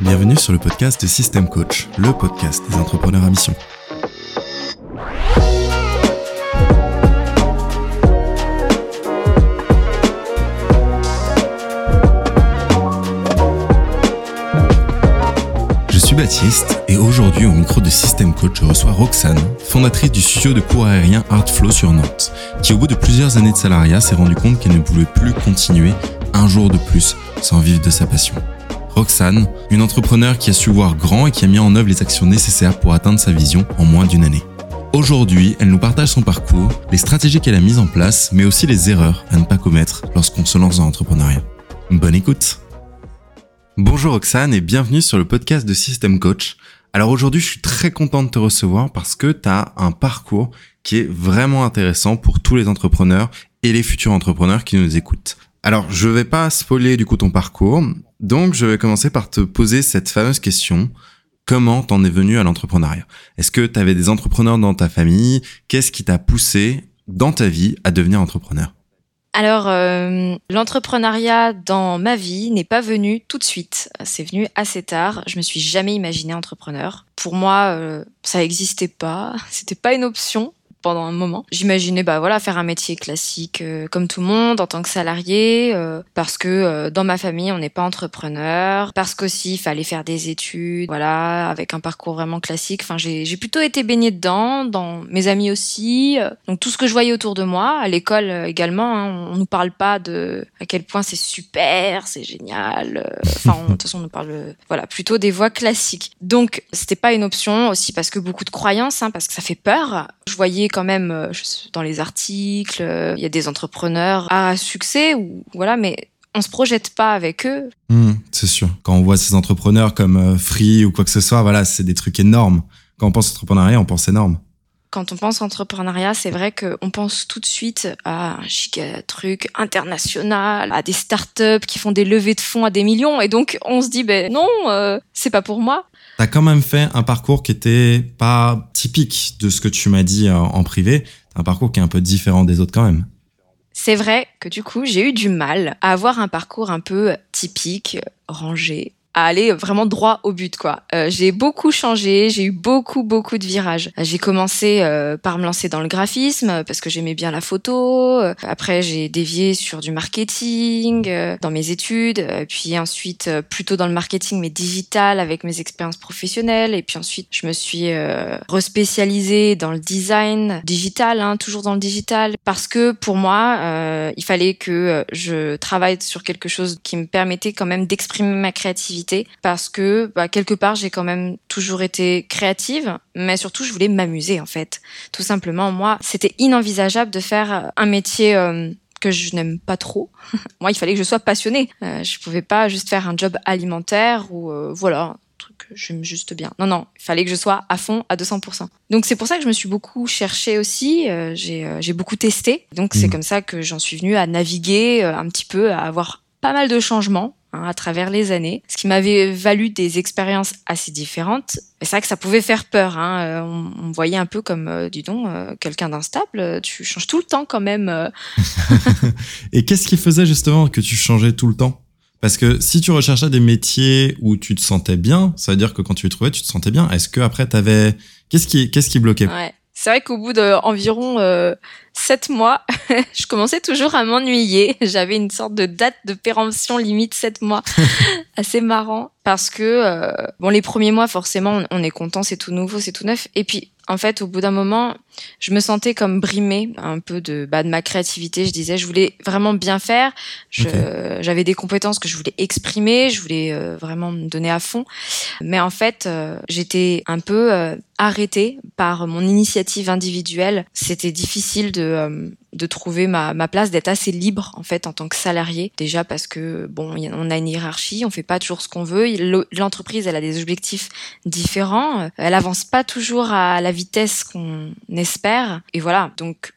Bienvenue sur le podcast de System Coach, le podcast des entrepreneurs à mission. Et aujourd'hui au micro de System Coach, je reçois Roxane, fondatrice du studio de cours aérien Artflow sur Nantes, qui au bout de plusieurs années de salariat s'est rendu compte qu'elle ne pouvait plus continuer un jour de plus sans vivre de sa passion. Roxane, une entrepreneur qui a su voir grand et qui a mis en œuvre les actions nécessaires pour atteindre sa vision en moins d'une année. Aujourd'hui, elle nous partage son parcours, les stratégies qu'elle a mises en place, mais aussi les erreurs à ne pas commettre lorsqu'on se lance dans l'entrepreneuriat. Bonne écoute Bonjour Roxane et bienvenue sur le podcast de System Coach. Alors aujourd'hui, je suis très content de te recevoir parce que tu as un parcours qui est vraiment intéressant pour tous les entrepreneurs et les futurs entrepreneurs qui nous écoutent. Alors, je vais pas spoiler du coup ton parcours, donc je vais commencer par te poser cette fameuse question. Comment t'en es venu à l'entrepreneuriat? Est-ce que tu avais des entrepreneurs dans ta famille? Qu'est-ce qui t'a poussé dans ta vie à devenir entrepreneur? Alors, euh, l'entrepreneuriat dans ma vie n'est pas venu tout de suite. C'est venu assez tard. Je me suis jamais imaginé entrepreneur. Pour moi, euh, ça n'existait pas. C'était pas une option pendant un moment. J'imaginais bah voilà faire un métier classique euh, comme tout le monde en tant que salarié euh, parce que euh, dans ma famille on n'est pas entrepreneur parce qu'aussi il fallait faire des études voilà avec un parcours vraiment classique. Enfin j'ai plutôt été baignée dedans dans mes amis aussi donc tout ce que je voyais autour de moi à l'école également hein, on nous parle pas de à quel point c'est super c'est génial enfin de toute façon on nous parle voilà plutôt des voies classiques donc c'était pas une option aussi parce que beaucoup de croyances hein, parce que ça fait peur je voyais quand même euh, dans les articles, euh, il y a des entrepreneurs à succès ou voilà, mais on se projette pas avec eux. Hmm, c'est sûr. Quand on voit ces entrepreneurs comme euh, Free ou quoi que ce soit, voilà, c'est des trucs énormes. Quand on pense entrepreneuriat, on pense énorme. Quand on pense entrepreneuriat, c'est vrai qu'on pense tout de suite à un giga truc international, à des startups qui font des levées de fonds à des millions, et donc on se dit ben non, c'est pas pour moi. T'as quand même fait un parcours qui était pas typique de ce que tu m'as dit euh, en privé. un parcours qui est un peu différent des autres quand même. C'est vrai que du coup, j'ai eu du mal à avoir un parcours un peu typique, rangé, à aller vraiment droit au but quoi. Euh, j'ai beaucoup changé, j'ai eu beaucoup beaucoup de virages. J'ai commencé euh, par me lancer dans le graphisme parce que j'aimais bien la photo. Après j'ai dévié sur du marketing euh, dans mes études, puis ensuite plutôt dans le marketing mais digital avec mes expériences professionnelles et puis ensuite je me suis respécialisée dans le design digital, hein, toujours dans le digital parce que pour moi il fallait que je travaille sur quelque chose qui me permettait quand même d'exprimer ma créativité parce que bah, quelque part j'ai quand même toujours été créative, mais surtout je voulais m'amuser en fait. Tout simplement, moi, c'était inenvisageable de faire un métier euh, que je n'aime pas trop. moi, il fallait que je sois passionnée. Euh, je pouvais pas juste faire un job alimentaire ou euh, voilà que j'aime juste bien. Non, non, il fallait que je sois à fond à 200%. Donc c'est pour ça que je me suis beaucoup cherchée aussi. j'ai beaucoup testé. Donc c'est mmh. comme ça que j'en suis venue à naviguer un petit peu, à avoir pas mal de changements Hein, à travers les années, ce qui m'avait valu des expériences assez différentes. C'est vrai que ça pouvait faire peur. Hein. Euh, on, me voyait un peu comme, euh, dis donc, euh, quelqu'un d'instable. Tu changes tout le temps quand même. Et qu'est-ce qui faisait justement que tu changeais tout le temps? Parce que si tu recherchais des métiers où tu te sentais bien, ça veut dire que quand tu les trouvais, tu te sentais bien. Est-ce que après, t'avais qu'est-ce qui qu'est-ce qui bloquait? Ouais. C'est vrai qu'au bout d'environ euh, sept mois, je commençais toujours à m'ennuyer. J'avais une sorte de date de péremption limite sept mois, assez marrant parce que euh, bon les premiers mois forcément on est content, c'est tout nouveau, c'est tout neuf. Et puis en fait, au bout d'un moment, je me sentais comme brimée un peu de, bah, de ma créativité. Je disais, je voulais vraiment bien faire. J'avais des compétences que je voulais exprimer, je voulais euh, vraiment me donner à fond. Mais en fait, euh, j'étais un peu euh, arrêtée par mon initiative individuelle. C'était difficile de de trouver ma, ma place, d'être assez libre en fait en tant que salarié. Déjà parce que bon, on a une hiérarchie, on fait pas toujours ce qu'on veut. L'entreprise, elle a des objectifs différents. Elle avance pas toujours à la vitesse qu'on espère. Et voilà. Donc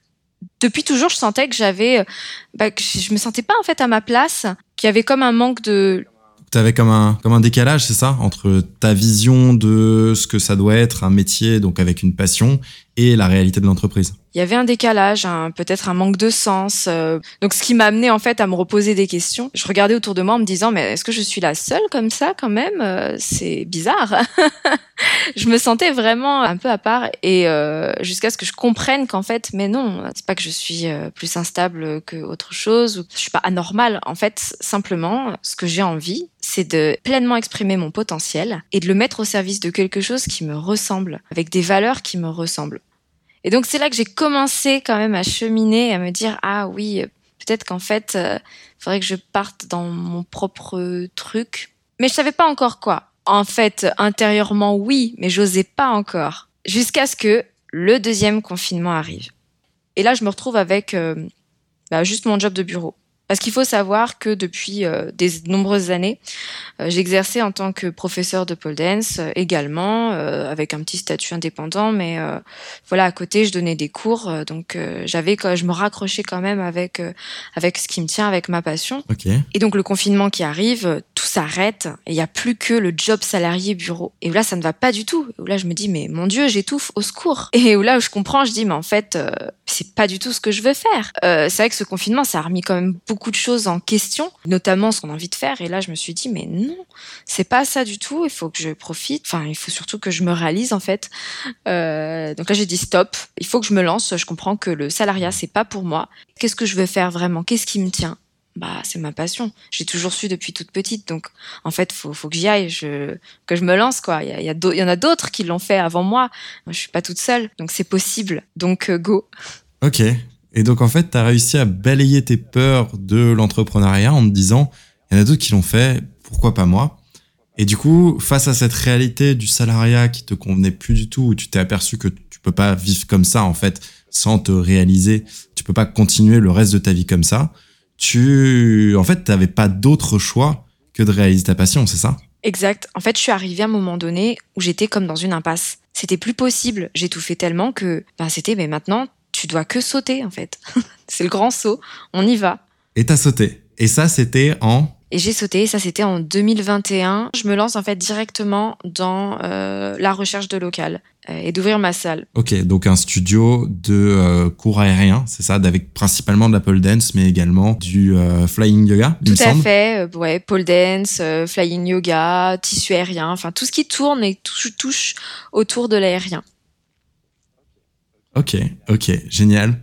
depuis toujours, je sentais que j'avais, bah, que je me sentais pas en fait à ma place, qu'il y avait comme un manque de tu avais comme un, comme un décalage, c'est ça, entre ta vision de ce que ça doit être un métier, donc avec une passion, et la réalité de l'entreprise il y avait un décalage, peut-être un manque de sens. Euh. donc, ce qui m'a amené en fait à me reposer des questions. Je regardais autour de moi en me disant, mais est-ce que je suis la seule comme ça quand même euh, C'est bizarre. je me sentais vraiment un peu à part et euh, jusqu'à ce que je comprenne qu'en fait, mais non, c'est pas que je suis plus instable que autre chose ou je suis pas anormale. En fait, simplement, ce que j'ai envie, c'est de pleinement exprimer mon potentiel et de le mettre au service de quelque chose qui me ressemble, avec des valeurs qui me ressemblent. Et donc c'est là que j'ai commencé quand même à cheminer, à me dire ah oui, peut-être qu'en fait, il euh, faudrait que je parte dans mon propre truc. Mais je savais pas encore quoi. En fait, intérieurement oui, mais j'osais pas encore. Jusqu'à ce que le deuxième confinement arrive. Et là, je me retrouve avec euh, bah, juste mon job de bureau. Parce qu'il faut savoir que depuis euh, des nombreuses années, euh, j'exerçais en tant que professeur de pole dance euh, également, avec un petit statut indépendant, mais voilà, à côté, je donnais des cours, donc j'avais, je me raccrochais quand même avec avec ce qui me tient, avec ma passion. Et donc le confinement qui arrive, tout s'arrête, et il n'y a plus que le job salarié bureau. Et là, ça ne va pas du tout. Et là, je me dis, mais mon Dieu, j'étouffe, au secours. Et là, je comprends, je dis, mais en fait, c'est pas du tout ce que je veux faire. c'est vrai que ce confinement, ça a remis quand même beaucoup beaucoup de choses en question, notamment ce qu'on a envie de faire. Et là, je me suis dit, mais non, c'est pas ça du tout. Il faut que je profite. Enfin, il faut surtout que je me réalise en fait. Euh, donc là, j'ai dit stop. Il faut que je me lance. Je comprends que le salariat, c'est pas pour moi. Qu'est-ce que je veux faire vraiment? Qu'est-ce qui me tient? Bah, c'est ma passion. J'ai toujours su depuis toute petite. Donc, en fait, faut, faut que j'y aille, que je me lance, quoi. Il y, a, y, y en a d'autres qui l'ont fait avant moi. moi. Je suis pas toute seule. Donc, c'est possible. Donc, euh, go. Ok. Et donc, en fait, tu as réussi à balayer tes peurs de l'entrepreneuriat en te disant, il y en a d'autres qui l'ont fait, pourquoi pas moi? Et du coup, face à cette réalité du salariat qui te convenait plus du tout, où tu t'es aperçu que tu peux pas vivre comme ça, en fait, sans te réaliser, tu peux pas continuer le reste de ta vie comme ça, tu, en fait, t'avais pas d'autre choix que de réaliser ta passion, c'est ça? Exact. En fait, je suis arrivée à un moment donné où j'étais comme dans une impasse. C'était plus possible. Fait tellement que, ben, c'était, mais maintenant, tu dois que sauter en fait. c'est le grand saut, on y va. Et t'as sauté. Et ça, c'était en et j'ai sauté, ça c'était en 2021. Je me lance en fait directement dans euh, la recherche de local euh, et d'ouvrir ma salle. Ok, donc un studio de euh, cours aérien, c'est ça, avec principalement de la pole dance, mais également du flying yoga. Tout à fait, ouais, pole dance, flying yoga, tissu aérien, enfin tout ce qui tourne et touche, touche autour de l'aérien. Ok, ok, génial.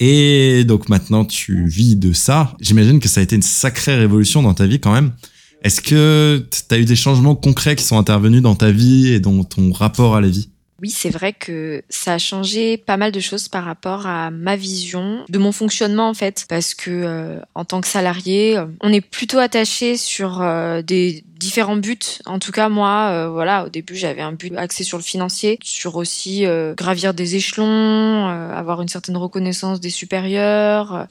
Et donc maintenant tu vis de ça. J'imagine que ça a été une sacrée révolution dans ta vie quand même. Est-ce que tu as eu des changements concrets qui sont intervenus dans ta vie et dans ton rapport à la vie? Oui, c'est vrai que ça a changé pas mal de choses par rapport à ma vision de mon fonctionnement en fait, parce que euh, en tant que salarié, euh, on est plutôt attaché sur euh, des différents buts. En tout cas, moi, voilà, au début, j'avais un but axé sur le financier, sur aussi gravir des échelons, avoir une certaine reconnaissance des supérieurs.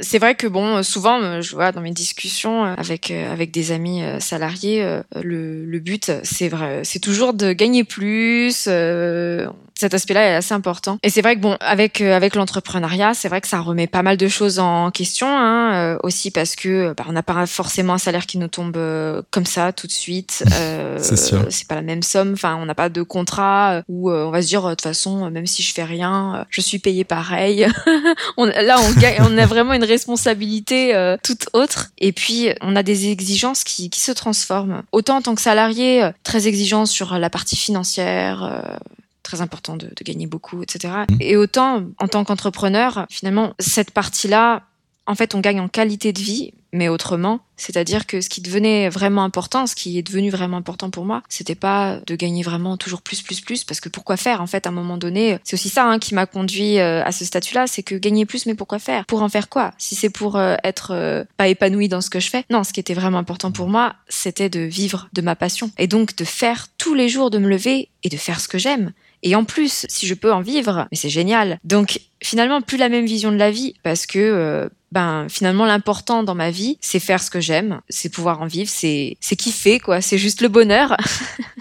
c'est vrai que bon, souvent, je vois dans mes discussions avec avec des amis salariés, le, le but, c'est vrai, c'est toujours de gagner plus euh, cet aspect-là est assez important. Et c'est vrai que bon, avec euh, avec l'entrepreneuriat, c'est vrai que ça remet pas mal de choses en question, hein, euh, aussi parce que bah, on n'a pas forcément un salaire qui nous tombe comme ça tout de suite. c'est sûr. C'est pas la même somme. Enfin, on n'a pas de contrat où on va se dire de toute façon, même si je fais rien, je suis payé pareil. on, là, on, on a vraiment une responsabilité toute autre. Et puis, on a des exigences qui, qui se transforment. Autant en tant que salarié, très exigeant sur la partie financière euh, très important de, gagner beaucoup, etc. Mmh. Et autant, en tant qu'entrepreneur, finalement, cette partie-là, en fait, on gagne en qualité de vie, mais autrement. C'est-à-dire que ce qui devenait vraiment important, ce qui est devenu vraiment important pour moi, c'était pas de gagner vraiment toujours plus, plus, plus, parce que pourquoi faire En fait, à un moment donné, c'est aussi ça hein, qui m'a conduit euh, à ce statut-là, c'est que gagner plus, mais pourquoi faire? Pour en faire quoi? Si c'est pour euh, être pas épanoui dans ce que je fais Non, ce qui était vraiment important pour moi, c'était de vivre de ma passion et donc de faire tous les jours, de me lever et de faire ce que j'aime. Et en plus, si je peux en vivre, mais c'est génial. Donc finalement, plus la même vision de la vie, parce que euh, ben finalement l'important dans ma vie, c'est faire ce que j'aime, c'est pouvoir en vivre, c'est c'est kiffer quoi, c'est juste le bonheur.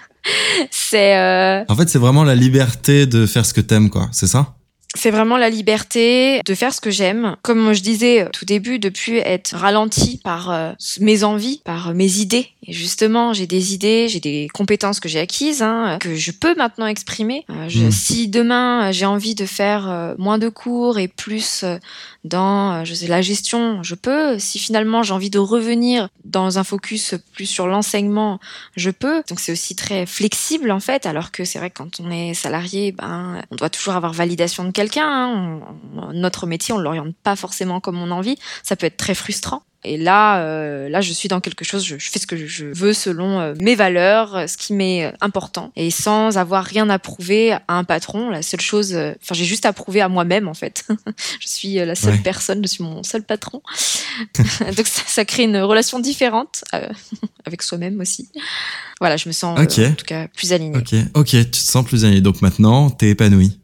c'est. Euh... En fait, c'est vraiment la liberté de faire ce que t'aimes quoi, c'est ça? C'est vraiment la liberté de faire ce que j'aime. Comme je disais tout début, de plus être ralenti par euh, mes envies, par mes idées. Et justement, j'ai des idées, j'ai des compétences que j'ai acquises, hein, que je peux maintenant exprimer. Euh, je, mmh. Si demain j'ai envie de faire euh, moins de cours et plus dans je sais, la gestion, je peux. Si finalement j'ai envie de revenir dans un focus plus sur l'enseignement, je peux. Donc c'est aussi très flexible en fait, alors que c'est vrai que quand on est salarié, ben on doit toujours avoir validation de quelqu'un. Hein. Notre métier, on l'oriente pas forcément comme on a envie. Ça peut être très frustrant. Et là, euh, là, je suis dans quelque chose. Je, fais ce que je veux selon euh, mes valeurs, euh, ce qui m'est important, et sans avoir rien à prouver à un patron. La seule chose, enfin, j'ai juste à prouver à moi-même en fait. je suis la seule personne, je suis mon seul patron. Donc ça, ça, crée une relation différente avec soi-même aussi. Voilà, je me sens en tout cas plus alignée. Ok, ok, tu te sens plus alignée. Donc maintenant, t'es épanouie.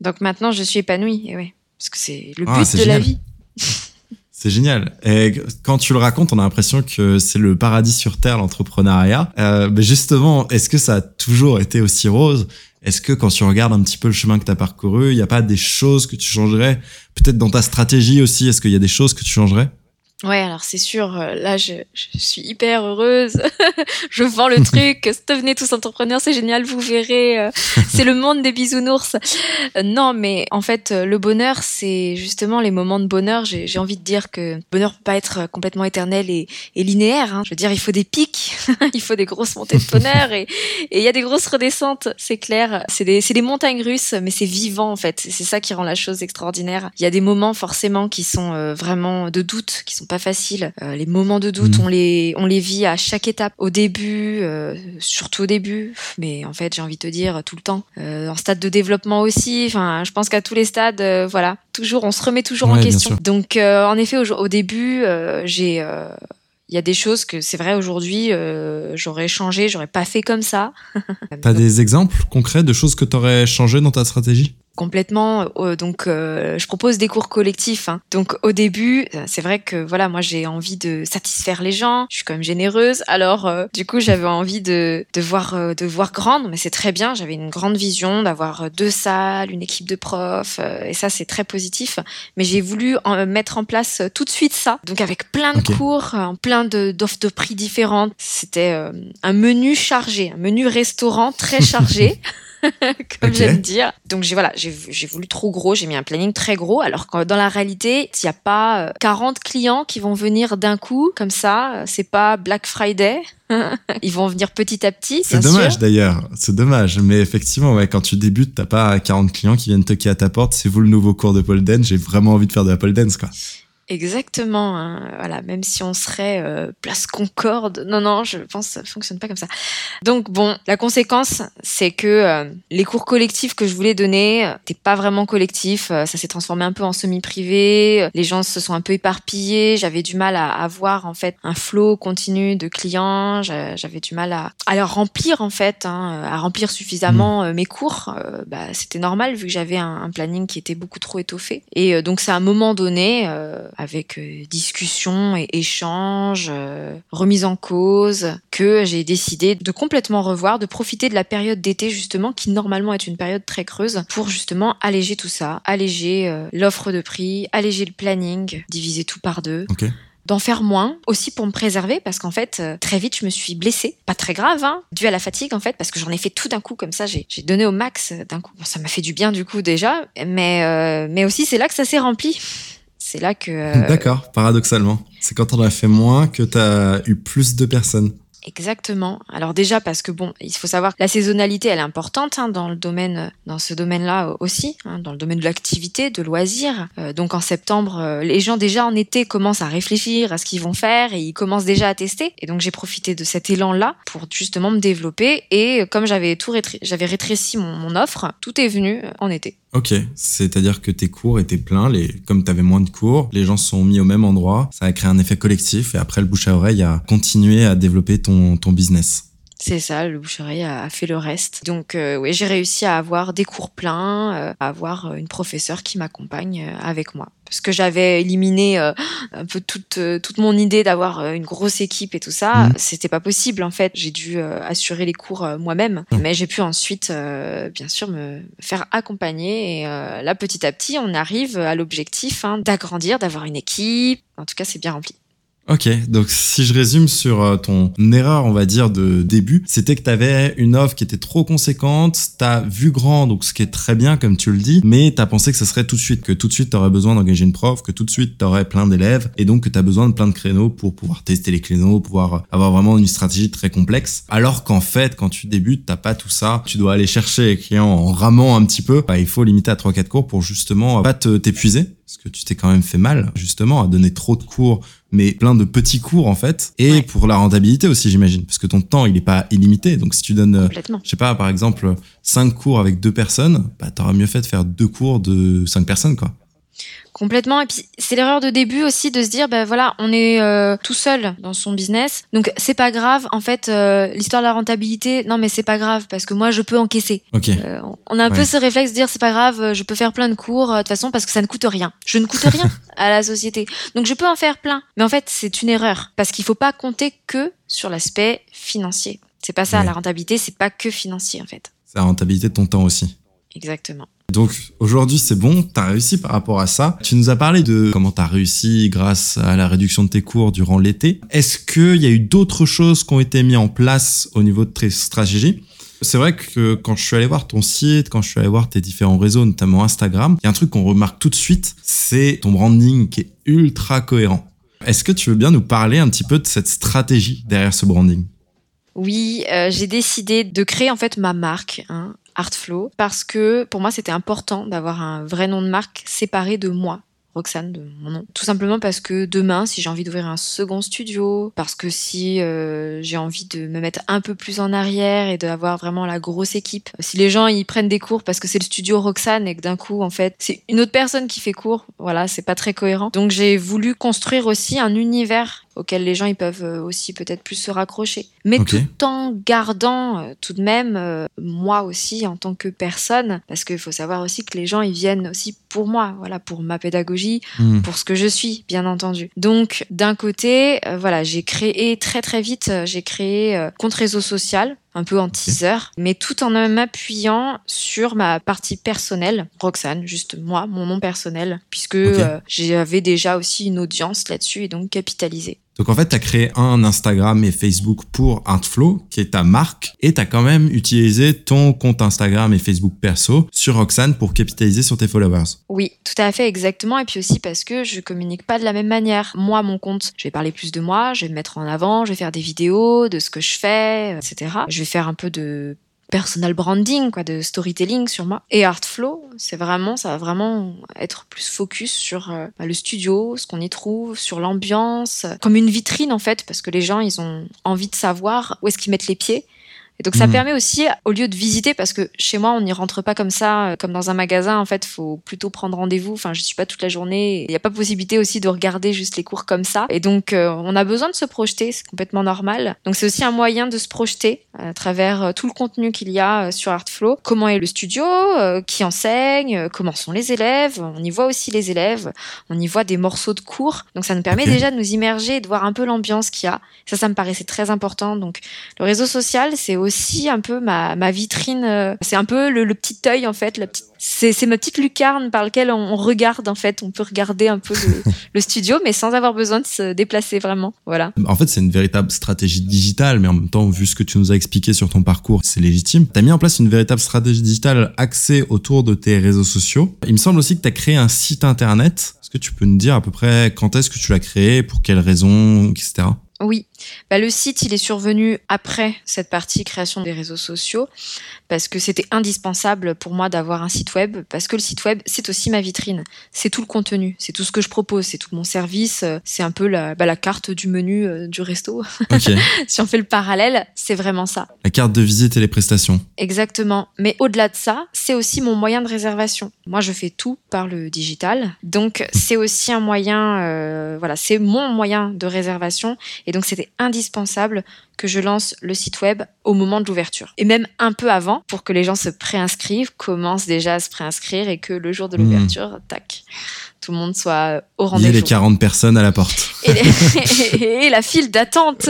Donc maintenant, je suis épanouie, et ouais, parce que c'est le ah, but de la vie. C'est génial. Et quand tu le racontes, on a l'impression que c'est le paradis sur terre, l'entrepreneuriat. Euh, mais justement, est-ce que ça a toujours été aussi rose? Est-ce que quand tu regardes un petit peu le chemin que tu as parcouru, il n'y a pas des choses que tu changerais? Peut-être dans ta stratégie aussi, est-ce qu'il y a des choses que tu changerais? Ouais, alors c'est sûr, euh, là je, je, suis hyper heureuse. je vends le truc. Devenez tous entrepreneurs, c'est génial, vous verrez. Euh, c'est le monde des bisounours. Euh, non, mais en fait, le bonheur, c'est justement les moments de bonheur. J'ai envie de dire que le bonheur peut pas être complètement éternel et, et linéaire. Hein. Je veux dire, il faut des pics, il faut des grosses montées de bonheur et il y a des grosses redescentes, c'est clair. C'est des, des montagnes russes, mais c'est vivant en fait. C'est ça qui rend la chose extraordinaire. Il y a des moments forcément qui sont vraiment de doute, qui sont pas facile. Euh, les moments de doute, mm. on les on les vit à chaque étape. Au début, euh, surtout au début, mais en fait, j'ai envie de te dire tout le temps. Euh, en stade de développement aussi. Enfin, je pense qu'à tous les stades, voilà, toujours, on se remet toujours en question. Donc, en effet, au, au début, j'ai il y a des choses que c'est vrai aujourd'hui j'aurais changé, j'aurais pas fait comme ça. T'as des exemples concrets de choses que t'aurais changé dans ta stratégie? Complètement. Euh, donc, euh, je propose des cours collectifs. Hein. Donc, au début, euh, c'est vrai que voilà, moi, j'ai envie de satisfaire les gens. Je suis quand même généreuse. Alors, du coup, j'avais envie de, de voir de voir grande, mais c'est très bien. J'avais une grande vision d'avoir deux salles, une équipe de profs, et ça, c'est très positif. Mais j'ai voulu en, mettre en place tout de suite ça. Donc, avec plein de cours, plein d'offres de, prix différentes. C'était un menu chargé, un menu restaurant très chargé. comme j'aime dire. Donc j'ai voilà, j'ai voulu trop gros, j'ai mis un planning très gros, alors que dans la réalité, il n'y a pas 40 euh, clients qui vont venir d'un coup comme ça. C'est pas Black Friday. Ils vont venir petit à petit. C'est dommage d'ailleurs, c'est dommage. Mais effectivement, ouais, quand tu débutes, t'as pas 40 clients qui viennent toquer à ta porte. C'est vous le nouveau cours de pole dance. J'ai vraiment envie de faire de la pole dance, quoi. Exactement. Hein. Voilà, même si on serait euh, place Concorde, non, non, je pense que ça fonctionne pas comme ça. Donc bon, la conséquence, c'est que euh, les cours collectifs que je voulais donner, n'étaient pas vraiment collectifs. ça s'est transformé un peu en semi-privé. Les gens se sont un peu éparpillés. J'avais du mal à avoir en fait un flot continu de clients. J'avais du mal à, à leur remplir en fait, hein, à remplir suffisamment mmh. mes cours. bah, c'était normal vu que j'avais un, un, planning qui était beaucoup trop étoffé. Et donc c'est à un moment donné avec euh, discussion et échange, euh, remise en cause, que j'ai décidé de complètement revoir, de profiter de la période d'été justement, qui normalement est une période très creuse, pour justement alléger tout ça, alléger euh, l'offre de prix, alléger le planning, diviser tout par deux. d'en faire moins, aussi pour me préserver, parce qu'en fait, très vite, je me suis blessée. Pas très grave, hein, dû à la fatigue, en fait, parce que j'en ai fait tout d'un coup, comme ça, j'ai donné au max d'un coup. ça m'a fait du bien, du coup, déjà, mais, mais aussi, c'est là que ça s'est rempli. C'est là que. Euh, D'accord, paradoxalement. C'est quand on a fait moins que tu as eu plus de personnes. Exactement. Alors déjà parce que bon, il faut savoir que la saisonnalité elle est importante hein, dans le domaine, dans ce domaine-là aussi, hein, dans le domaine de l'activité, de loisirs. Euh, donc en septembre, euh, les gens déjà en été commencent à réfléchir à ce qu'ils vont faire et ils commencent déjà à tester. Et donc j'ai profité de cet élan-là pour justement me développer. Et comme j'avais tout j'avais rétréci mon, mon offre, tout est venu en été. Ok, c'est-à-dire que tes cours étaient pleins, les... comme tu avais moins de cours, les gens se sont mis au même endroit, ça a créé un effet collectif et après le bouche à oreille a continué à développer ton, ton business. C'est ça, le bouche-oreille a, fait le reste. Donc euh, oui, j'ai réussi à avoir des cours pleins, euh, à avoir une professeure qui m'accompagne avec moi parce que j'avais éliminé euh, un peu toute euh, toute mon idée d'avoir euh, une grosse équipe et tout ça, mmh. c'était pas possible en fait. J'ai dû assurer les cours moi-même, mmh. mais j'ai pu ensuite bien sûr me faire accompagner et là petit à petit on arrive à l'objectif hein, d'agrandir, d'avoir une équipe. En tout cas, c'est bien rempli. Ok, donc si je résume sur euh, ton erreur, on va dire, de début, c'était que tu avais une offre qui était trop conséquente, tu as vu grand, donc ce qui est très bien comme tu le dis, mais tu as pensé que ça serait tout de suite, que tout de suite tu aurais besoin d'engager une prof, que tout de suite tu aurais plein d'élèves, et donc que tu besoin de plein de créneaux pour pouvoir tester les créneaux, pouvoir avoir vraiment une stratégie très complexe. Alors qu'en fait, quand tu débutes, t'as pas tout ça, tu dois aller chercher les clients en ramant un petit peu, bah, il faut limiter à 3-4 cours pour justement pas t'épuiser parce que tu t'es quand même fait mal justement à donner trop de cours mais plein de petits cours en fait. Et pour la rentabilité aussi j'imagine. Parce que ton temps il est pas illimité. Donc si tu donnes euh, je sais pas par exemple cinq cours avec deux personnes bah t'auras mieux fait de faire deux cours de cinq personnes quoi Complètement. Et puis c'est l'erreur de début aussi de se dire, ben voilà, on est euh, tout seul dans son business, donc c'est pas grave. En fait, euh, l'histoire de la rentabilité, non mais c'est pas grave parce que moi je peux encaisser. Euh, on a un peu ce réflexe de dire c'est pas grave, je peux faire plein de cours de toute façon parce que ça ne coûte rien. Je ne coûte rien à la société, donc je peux en faire plein. Mais en fait c'est une erreur parce qu'il faut pas compter que sur l'aspect financier. C'est pas ça la rentabilité, c'est pas que financier en fait. C'est la rentabilité de ton temps aussi. Exactement. Donc aujourd'hui c'est bon, tu as réussi par rapport à ça. Tu nous as parlé de comment tu as réussi grâce à la réduction de tes cours durant l'été. Est-ce qu'il y a eu d'autres choses qui ont été mises en place au niveau de tes stratégies? C'est vrai que quand je suis allé voir ton site, quand je suis allé voir tes différents réseaux, notamment Instagram, il y a un truc qu'on remarque tout de suite, c'est ton branding qui est ultra cohérent. Est-ce que tu veux bien nous parler un petit peu de cette stratégie derrière ce branding? Oui, euh, j'ai décidé de créer en fait ma marque, hein, Artflow, parce que pour moi c'était important d'avoir un vrai nom de marque séparé de moi. Roxane de mon nom. Tout simplement parce que demain, si j'ai envie d'ouvrir un second studio, parce que si euh, j'ai envie de me mettre un peu plus en arrière et d'avoir vraiment la grosse équipe, si les gens ils prennent des cours parce que c'est le studio Roxane et que d'un coup en fait c'est une autre personne qui fait cours, voilà, c'est pas très cohérent. Donc j'ai voulu construire aussi un univers auquel les gens ils peuvent euh, aussi peut-être plus se raccrocher. Mais tout en gardant euh, tout de même euh, moi aussi en tant que personne, parce qu'il faut savoir aussi que les gens ils viennent aussi pour moi, voilà, pour ma pédagogie, hmm. pour ce que je suis, bien entendu. Donc d'un côté, voilà, j'ai créé très très vite, j'ai créé compte réseau social un peu en teaser, mais tout en m'appuyant sur ma partie personnelle, Roxane, juste moi, mon nom personnel, puisque j'avais déjà aussi une audience là-dessus et donc capitalisé. Donc en fait, tu as créé un Instagram et Facebook pour Artflow, qui est ta marque, et tu as quand même utilisé ton compte Instagram et Facebook perso sur Roxane pour capitaliser sur tes followers. Oui, tout à fait, exactement. Et puis aussi parce que je communique pas de la même manière. Moi, mon compte, je vais parler plus de moi, je vais me mettre en avant, je vais faire des vidéos de ce que je fais, etc. Je vais faire un peu de personal branding, quoi, de storytelling sur moi. Et Artflow, c'est vraiment, ça va vraiment être plus focus sur euh, bah, le studio, ce qu'on y trouve, sur l'ambiance, comme une vitrine en fait, parce que les gens, ils ont envie de savoir où est-ce qu'ils mettent les pieds. Et donc ça hmm. permet aussi, au lieu de visiter, parce que chez moi on n'y rentre pas comme ça, euh, comme dans un magasin. En fait, faut plutôt prendre rendez-vous. Enfin, je suis pas toute la journée. Il n'y a pas possibilité aussi de regarder juste les cours comme ça. Et donc euh, on a besoin de se projeter, c'est complètement normal. Donc c'est aussi un moyen de se projeter à travers euh, tout le contenu qu'il y a sur Artflow. Comment est le studio, qui enseigne, comment sont les élèves. On y voit aussi les élèves. On y voit des morceaux de cours. Donc ça nous permet déjà de nous immerger et de voir un peu l'ambiance qu'il y a. Ça, ça me paraissait très important. Donc le réseau social, c'est aussi aussi un peu ma, ma vitrine. Euh, c'est un peu le, petit œil en fait, la petite. C'est, ma petite lucarne par laquelle on, regarde en fait. On peut regarder un peu le, studio, mais sans avoir besoin de se déplacer vraiment. Voilà. En fait, c'est une véritable stratégie digitale, mais en même temps, vu ce que tu nous as expliqué sur ton parcours, c'est légitime. Tu as mis en place une véritable stratégie digitale axée autour de tes réseaux sociaux. Il me semble aussi que tu as créé un site internet. Est-ce que tu peux nous dire à peu près quand est-ce que tu l'as créé, pour quelles raisons, etc. Oui, bah, le site il est survenu après cette partie création des réseaux sociaux parce que c'était indispensable pour moi d'avoir un site web parce que le site web c'est aussi ma vitrine, c'est tout le contenu, c'est tout ce que je propose, c'est tout mon service, c'est un peu la, bah, la carte du menu euh, du resto. si on fait le parallèle, c'est vraiment ça. La carte de visite et les prestations. Exactement, mais au-delà de ça, c'est aussi mon moyen de réservation. Moi je fais tout par le digital, donc c'est aussi un moyen, euh, voilà, c'est mon moyen de réservation Et donc c'était indispensable que je lance le site web au moment de l'ouverture. Et même un peu avant, pour que les gens se préinscrivent, commencent déjà à se préinscrire et que le jour de hmm. l'ouverture, tac, tout le monde soit au rendez-vous. Il y a les 40 personnes à la porte. Et, la file d'attente,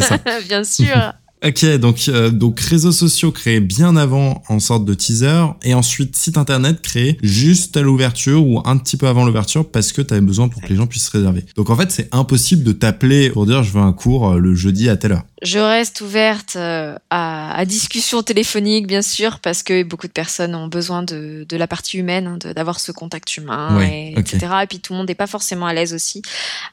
bien sûr. Ok, donc, euh, donc réseaux sociaux créés bien avant en sorte de teaser et ensuite site internet créé juste à l'ouverture ou un petit peu avant l'ouverture parce que tu avais besoin pour que les gens puissent réserver. Donc en fait, c'est impossible de t'appeler pour dire je veux un cours euh, le jeudi à telle heure. Je reste ouverte euh, à, à, discussion téléphonique, bien sûr, parce que beaucoup de personnes ont besoin de, de la partie humaine, hein, d'avoir ce contact humain, et, etc. Et puis tout le monde n'est pas forcément à l'aise aussi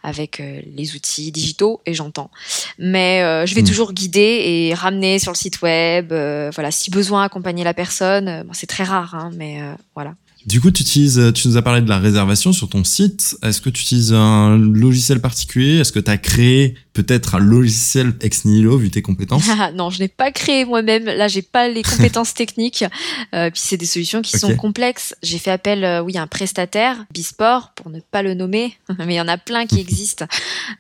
avec les outils digitaux, et j'entends. Mais je vais hmm. toujours guider et ramener sur le site web. Euh, voilà, si besoin, accompagner la personne. Euh, c'est très rare, hein, mais euh, voilà. Du coup, tu utilises, tu nous as parlé de la réservation sur ton site. Est-ce que tu utilises un logiciel particulier? Est-ce que tu as créé peut-être un logiciel ex nihilo vu tes compétences? Non, je n'ai pas créé moi-même. Là, j'ai pas les compétences techniques. Euh, puis c'est des solutions qui sont complexes. J'ai fait appel, euh, oui, à un prestataire, Bisport, pour ne pas le nommer, mais il y en a plein qui existent.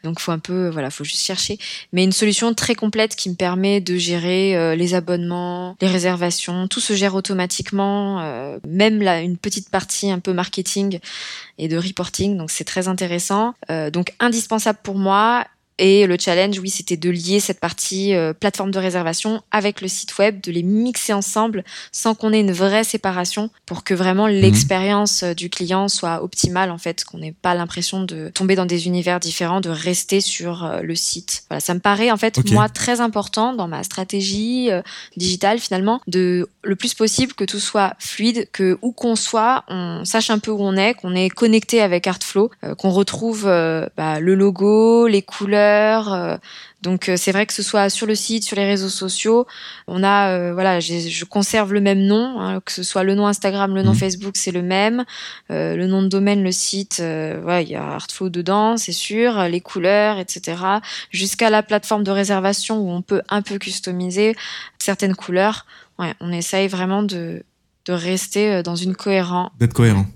Donc faut un peu, voilà, faut juste chercher. Mais une solution très complète qui me permet de gérer euh, les abonnements, les réservations, tout se gère automatiquement, même là une petite partie un peu marketing et de reporting. Donc c'est très intéressant. Euh, donc indispensable pour moi et le challenge, oui, c'était de lier cette partie euh, plateforme de réservation avec le site web, de les mixer ensemble sans qu'on ait une vraie séparation pour que vraiment mhm. l'expérience euh, du client soit optimale, en fait, qu'on n'ait pas l'impression de tomber dans des univers différents, de rester sur euh, le site. Voilà, ça me paraît, en fait, moi, très important dans ma stratégie digitale, finalement, de le plus possible que tout soit fluide, que où qu'on soit, on sache un peu où on est, qu'on est connecté avec Artflow, qu'on retrouve bah, le logo, les couleurs, euh, donc euh, c'est vrai que ce soit sur le site, sur les réseaux sociaux, on a euh, voilà, je conserve le même nom, hein, que ce soit le nom Instagram, le nom mhm. Facebook, c'est le même, le nom de domaine, le site, il y a Artflow dedans, c'est sûr, les couleurs, etc. Jusqu'à la plateforme de réservation où on peut un peu customiser certaines couleurs. Ouais, on essaye vraiment de de rester dans une cohérence. D'être cohérent.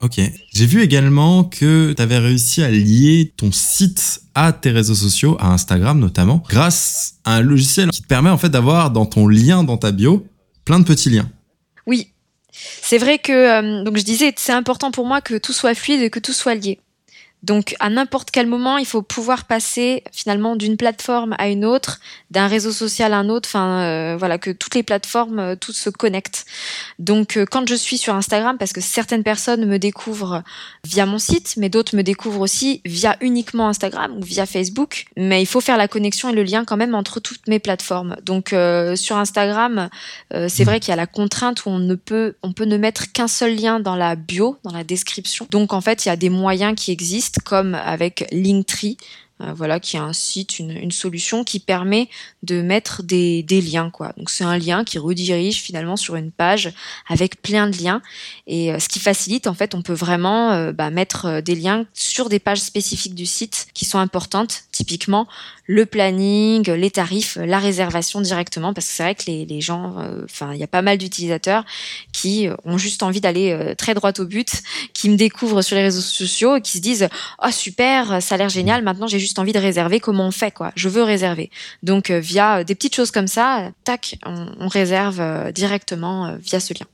Ok. J'ai vu également que tu avais réussi à lier ton site à tes réseaux sociaux, à Instagram notamment, grâce à un logiciel qui te permet en fait d'avoir dans ton lien dans ta bio plein de petits liens. Oui. C'est vrai que, euh, donc je disais, c'est important pour moi que tout soit fluide et que tout soit lié. Donc à n'importe quel moment, il faut pouvoir passer finalement d'une plateforme à une autre, d'un réseau social à un autre, enfin euh, voilà que toutes les plateformes euh, toutes se connectent. Donc euh, quand je suis sur Instagram parce que certaines personnes me découvrent via mon site, mais d'autres me découvrent aussi via uniquement Instagram ou via Facebook, mais il faut faire la connexion et le lien quand même entre toutes mes plateformes. Donc sur Instagram, c'est vrai qu'il y a la contrainte où on ne peut on peut ne mettre qu'un seul lien dans la bio, dans la description. Donc en fait, il y a des moyens qui existent comme avec Linktree, euh, voilà, qui est un site, une, solution qui permet de mettre des, liens, c'est un lien qui redirige finalement sur une page avec plein de liens. Et euh, ce qui facilite en fait, on peut vraiment euh, bah, mettre des liens sur des pages spécifiques du site qui sont importantes, typiquement le planning, les tarifs, la réservation directement, parce que c'est vrai que les, gens, enfin il y a pas mal d'utilisateurs qui ont juste envie d'aller très droit au but, qui me découvrent sur les réseaux sociaux et qui se disent oh super, ça a l'air génial, maintenant j'ai juste envie de réserver, comment on fait quoi? Je veux réserver. Donc euh, via euh, des petites choses comme ça, tac, on, réserve euh, directement via ce lien.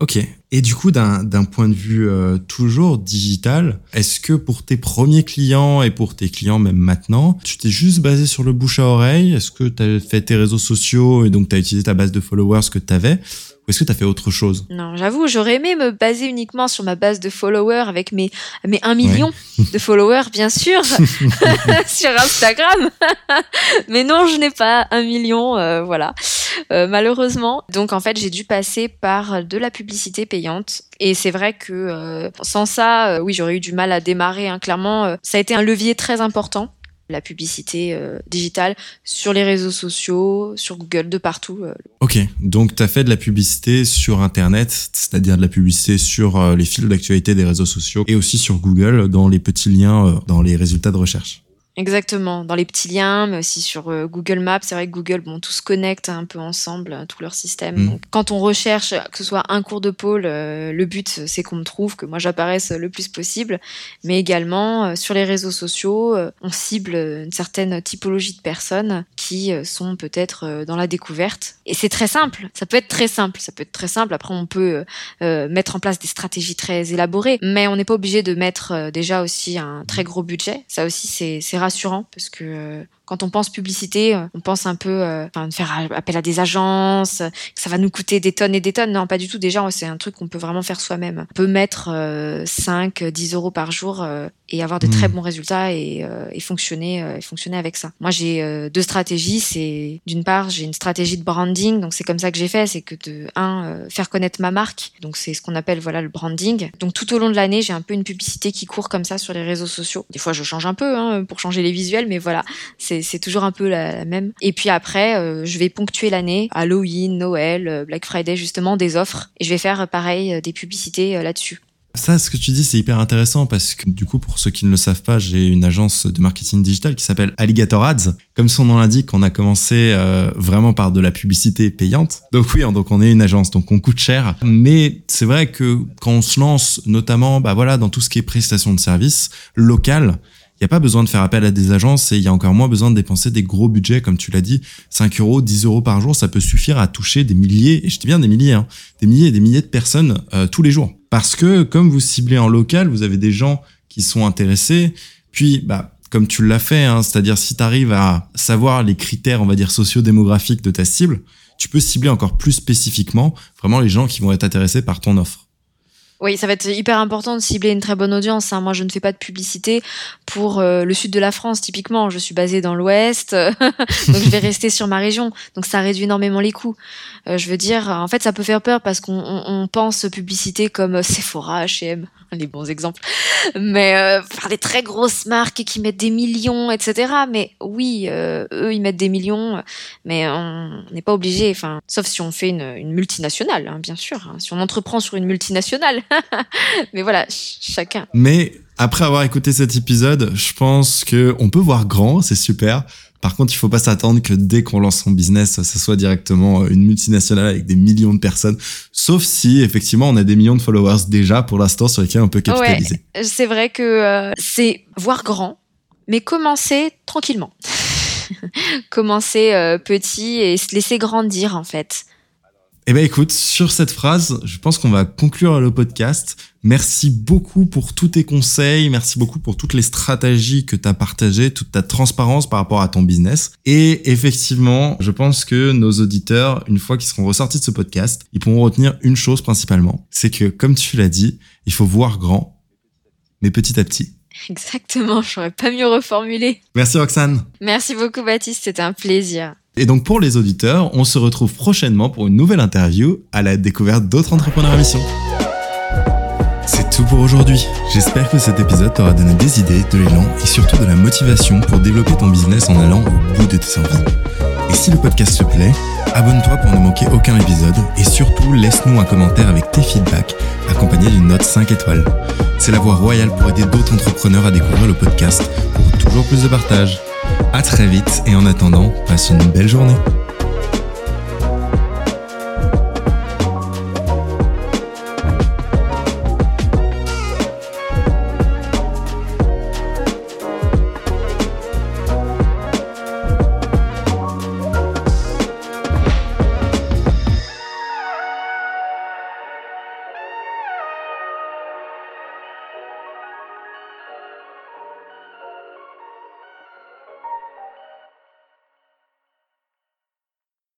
Ok. Et du coup, d'un point de vue toujours digital, est-ce que pour tes premiers clients et pour tes clients même maintenant, tu t'es juste basé sur le bouche à oreille? Est-ce que tu as fait tes réseaux sociaux et donc tu as utilisé ta base de followers que tu avais est-ce que tu as fait autre chose? Non, j'avoue, j'aurais aimé me baser uniquement sur ma base de followers avec mes, mes 1 million de followers, bien sûr, sur Instagram. Mais non, je n'ai pas un million, euh, voilà, euh, malheureusement. Donc en fait, j'ai dû passer par de la publicité payante. Et c'est vrai que euh, sans ça, oui, j'aurais eu du mal à démarrer. Hein. Clairement, ça a été un levier très important la publicité euh, digitale sur les réseaux sociaux, sur Google, de partout. Euh. Ok, donc tu as fait de la publicité sur Internet, c'est-à-dire de la publicité sur euh, les fils d'actualité des réseaux sociaux et aussi sur Google dans les petits liens dans les résultats de recherche. Exactement, dans les petits liens, mais aussi sur euh, Google Maps. C'est vrai que Google, bon, tout se connecte un peu ensemble, euh, tout leur système. Mm. Donc, quand on recherche, que ce soit un cours de pôle, euh, le but, c'est qu'on me trouve, que moi j'apparaisse le plus possible. Mais également, euh, sur les réseaux sociaux, euh, on cible une certaine typologie de personnes qui euh, sont peut-être euh, dans la découverte. Et c'est très simple, ça peut être très simple, ça peut être très simple. Après, on peut euh, euh, mettre en place des stratégies très élaborées, mais on n'est pas obligé de mettre euh, déjà aussi un très gros budget. Ça aussi, c'est rassurant parce que euh, quand on pense publicité, euh, on pense un peu euh, enfin, de faire a- appel à des agences, euh, que ça va nous coûter des tonnes et des tonnes. Non, pas du tout. Déjà, c'est un truc qu'on peut vraiment faire soi-même. On peut mettre euh, 5, 10 euros par jour euh, et avoir de très bons résultats et, euh, et fonctionner euh, et fonctionner avec ça. Moi, j'ai euh, deux stratégies. C'est d'une part, j'ai une stratégie de branding. Donc, c'est comme ça que j'ai fait. C'est que de un, euh, faire connaître ma marque. Donc, c'est ce qu'on appelle voilà le branding. Donc, tout au long de l'année, j'ai un peu une publicité qui court comme ça sur les réseaux sociaux. Des fois, je change un peu hein, pour changer les visuels, mais voilà, c'est c'est toujours un peu la, même. Et puis après, euh, je vais ponctuer l'année, Halloween, Noël, euh, Black Friday, justement, des offres. Et je vais faire euh, pareil, des publicités là-dessus. Ça, ce que tu dis, c'est hyper intéressant parce que du coup, pour ceux qui ne le savent pas, j'ai une agence de marketing digital qui s'appelle Alligator Ads. Comme son nom l'indique, on a commencé vraiment par de la publicité payante. Donc oui, donc on est une agence, donc on coûte cher. Mais c'est vrai que quand on se lance, notamment, bah voilà, dans tout ce qui est prestation de services local, il n'y a pas besoin de faire appel à des agences et il y a encore moins besoin de dépenser des gros budgets, comme tu l'as dit. 5 euros, 10 euros par jour, ça peut suffire à toucher des milliers, et je dis bien des milliers, hein, des milliers et des milliers de personnes euh, tous les jours. Parce que comme vous ciblez en local, vous avez des gens qui sont intéressés. Puis, bah, comme tu l'as fait, hein, c'est-à-dire si tu arrives à savoir les critères, on va dire, socio-démographiques de ta cible, tu peux cibler encore plus spécifiquement vraiment les gens qui vont être intéressés par ton offre. Oui, ça va être hyper important de cibler une très bonne audience. hein. Moi, je ne fais pas de publicité pour euh, le sud de la France, typiquement. Je suis basée dans l'ouest, donc je vais rester sur ma région. Donc ça réduit énormément les coûts. Euh, je veux dire, en fait, ça peut faire peur parce qu'on on, on pense publicité comme Sephora, H&M, les bons exemples. Mais euh, enfin, des très grosses marques qui mettent des millions, etc. Mais oui, euh, eux, ils mettent des millions, mais on n'est pas obligé. Enfin, sauf si on fait une, une multinationale, hein, bien sûr. hein, si on entreprend sur une multinationale. Mais voilà, ch- chacun. Mais après avoir écouté cet épisode, je pense que on peut voir grand, c'est super. Par contre, il faut pas s'attendre que dès qu'on lance son business, ça soit directement une multinationale avec des millions de personnes. Sauf si, effectivement, on a des millions de followers déjà pour l'instant sur lesquels on peut capitaliser. C'est vrai que euh, c'est voir grand, mais commencer tranquillement. commencer euh, petit et se laisser grandir, en fait. Eh ben écoute, sur cette phrase, je pense qu'on va conclure le podcast. Merci beaucoup pour tous tes conseils, merci beaucoup pour toutes les stratégies que tu as partagées, toute ta transparence par rapport à ton business. Et effectivement, je pense que nos auditeurs, une fois qu'ils seront ressortis de ce podcast, ils pourront retenir une chose principalement, c'est que comme tu l'as dit, il faut voir grand, mais petit à petit. Exactement, j'aurais pas mieux reformulé. Merci Roxane. Merci beaucoup, Baptiste, c'était un plaisir. Et donc pour les auditeurs, on se retrouve prochainement pour une nouvelle interview à la découverte d'autres entrepreneurs à mission. C'est tout pour aujourd'hui. J'espère que cet épisode t'aura donné des idées, de l'élan et surtout de la motivation pour développer ton business en allant au bout de tes envies. Et si le podcast te plaît, abonne-toi pour ne manquer aucun épisode et surtout laisse-nous un commentaire avec tes feedbacks accompagné d'une note 5 étoiles. C'est la voie royale pour aider d'autres entrepreneurs à découvrir le podcast pour toujours plus de partage. À très vite et en attendant, passe une belle journée.